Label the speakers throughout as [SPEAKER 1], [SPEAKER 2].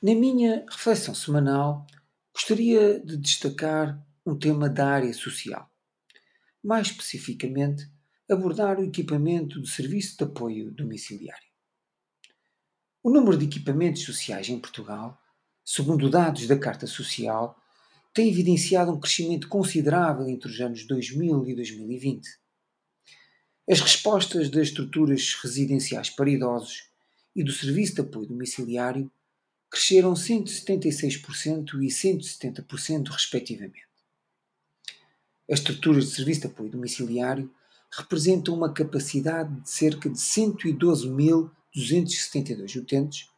[SPEAKER 1] Na minha reflexão semanal, gostaria de destacar um tema da área social. Mais especificamente, abordar o equipamento do serviço de apoio domiciliário. O número de equipamentos sociais em Portugal, segundo dados da Carta Social, tem evidenciado um crescimento considerável entre os anos 2000 e 2020. As respostas das estruturas residenciais para idosos e do serviço de apoio domiciliário cresceram 176% e 170%, respectivamente. As estruturas de serviço de apoio domiciliário representam uma capacidade de cerca de 112.272 utentes,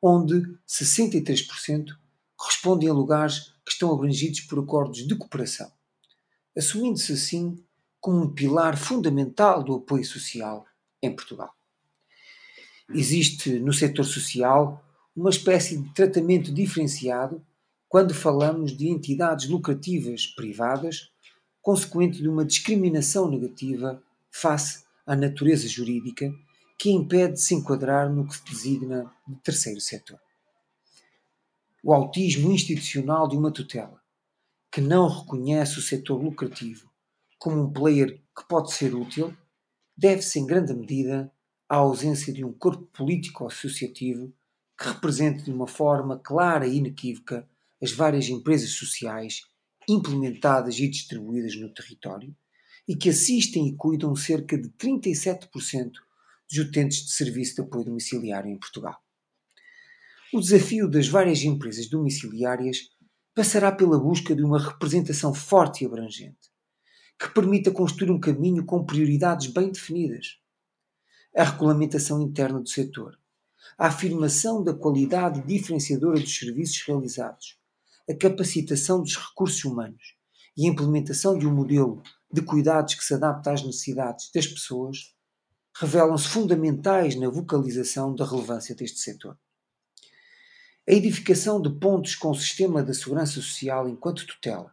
[SPEAKER 1] onde 63% correspondem a lugares que estão abrangidos por acordos de cooperação, assumindo-se assim como um pilar fundamental do apoio social em Portugal. Existe no setor social uma espécie de tratamento diferenciado quando falamos de entidades lucrativas privadas, consequente de uma discriminação negativa face à natureza jurídica que impede de se enquadrar no que se designa de terceiro setor. O autismo institucional de uma tutela, que não reconhece o setor lucrativo como um player que pode ser útil, deve-se em grande medida à ausência de um corpo político-associativo que represente de uma forma clara e inequívoca as várias empresas sociais implementadas e distribuídas no território e que assistem e cuidam cerca de 37% dos utentes de serviço de apoio domiciliário em Portugal. O desafio das várias empresas domiciliárias passará pela busca de uma representação forte e abrangente, que permita construir um caminho com prioridades bem definidas. A regulamentação interna do setor, a afirmação da qualidade diferenciadora dos serviços realizados, a capacitação dos recursos humanos e a implementação de um modelo de cuidados que se adapta às necessidades das pessoas revelam-se fundamentais na vocalização da relevância deste setor. A edificação de pontos com o Sistema da Segurança Social enquanto tutela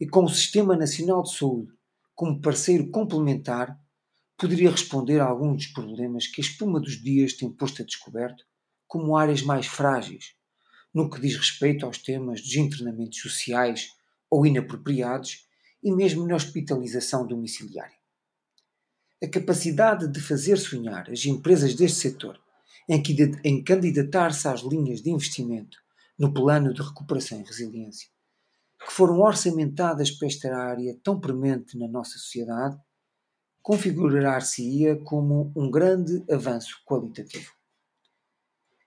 [SPEAKER 1] e com o Sistema Nacional de Saúde como parceiro complementar poderia responder a alguns dos problemas que a espuma dos dias tem posto a descoberto como áreas mais frágeis, no que diz respeito aos temas dos internamentos sociais ou inapropriados e mesmo na hospitalização domiciliária. A capacidade de fazer sonhar as empresas deste setor em, candidatar-se às linhas de investimento no plano de recuperação e resiliência, que foram orçamentadas para esta área tão premente na nossa sociedade, configurar-se-ia como um grande avanço qualitativo.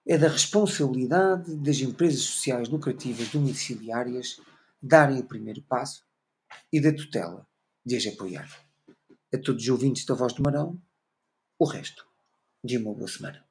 [SPEAKER 1] É da responsabilidade das empresas sociais lucrativas domiciliárias darem o primeiro passo e da tutela de as apoiar. A todos os ouvintes da Voz do Marão, o resto de uma boa semana.